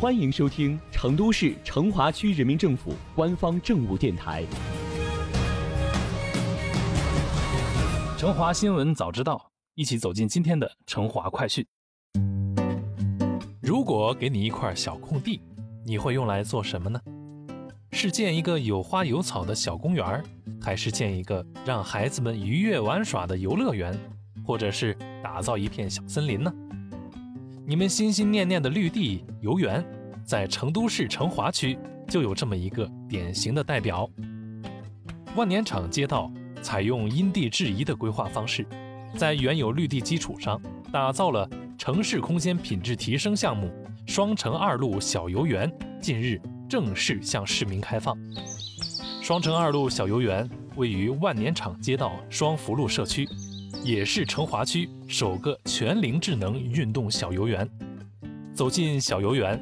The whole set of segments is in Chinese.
欢迎收听成都市成华区人民政府官方政务电台《成华新闻早知道》，一起走进今天的成华快讯。如果给你一块小空地，你会用来做什么呢？是建一个有花有草的小公园，还是建一个让孩子们愉悦玩耍的游乐园，或者是打造一片小森林呢？你们心心念念的绿地游园，在成都市成华区就有这么一个典型的代表。万年场街道采用因地制宜的规划方式，在原有绿地基础上打造了城市空间品质提升项目——双城二路小游园，近日正式向市民开放。双城二路小游园位于万年场街道双福路社区。也是成华区首个全龄智能运动小游园。走进小游园，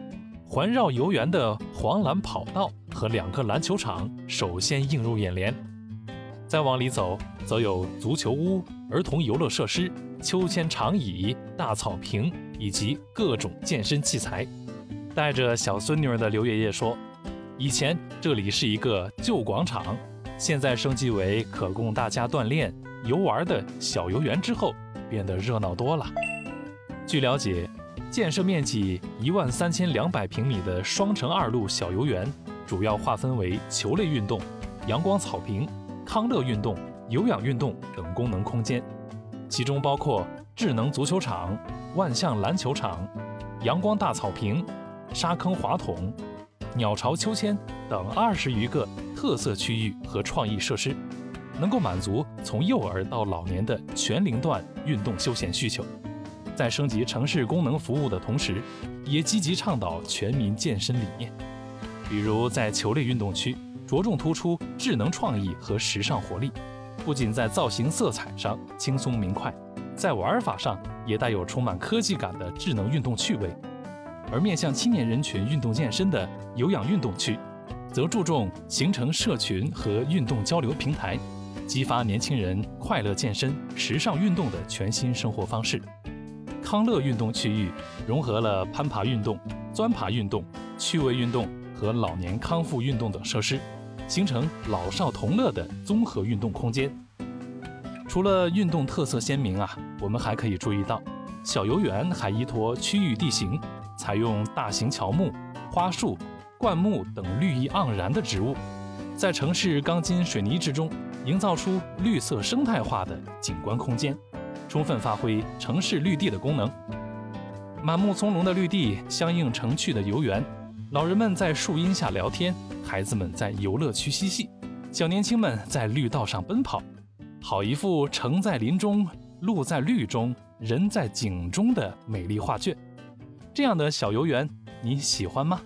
环绕游园的黄蓝跑道和两个篮球场首先映入眼帘。再往里走，则有足球屋、儿童游乐设施、秋千长椅、大草坪以及各种健身器材。带着小孙女儿的刘爷爷说：“以前这里是一个旧广场，现在升级为可供大家锻炼。”游玩的小游园之后变得热闹多了。据了解，建设面积一万三千两百平米的双城二路小游园，主要划分为球类运动、阳光草坪、康乐运动、有氧运动等功能空间，其中包括智能足球场、万象篮球场、阳光大草坪、沙坑滑筒、鸟巢秋千等二十余个特色区域和创意设施。能够满足从幼儿到老年的全龄段运动休闲需求，在升级城市功能服务的同时，也积极倡导全民健身理念。比如在球类运动区，着重突出智能创意和时尚活力，不仅在造型色彩上轻松明快，在玩法上也带有充满科技感的智能运动趣味。而面向青年人群运动健身的有氧运动区，则注重形成社群和运动交流平台。激发年轻人快乐健身、时尚运动的全新生活方式。康乐运动区域融合了攀爬运动、钻爬运动、趣味运动和老年康复运动等设施，形成老少同乐的综合运动空间。除了运动特色鲜明啊，我们还可以注意到，小游园还依托区域地形，采用大型乔木、花树、灌木等绿意盎然的植物，在城市钢筋水泥之中。营造出绿色生态化的景观空间，充分发挥城市绿地的功能。满目葱茏的绿地相映成趣的游园，老人们在树荫下聊天，孩子们在游乐区嬉戏，小年轻们在绿道上奔跑，好一幅城在林中、路在绿中、人在景中的美丽画卷。这样的小游园，你喜欢吗？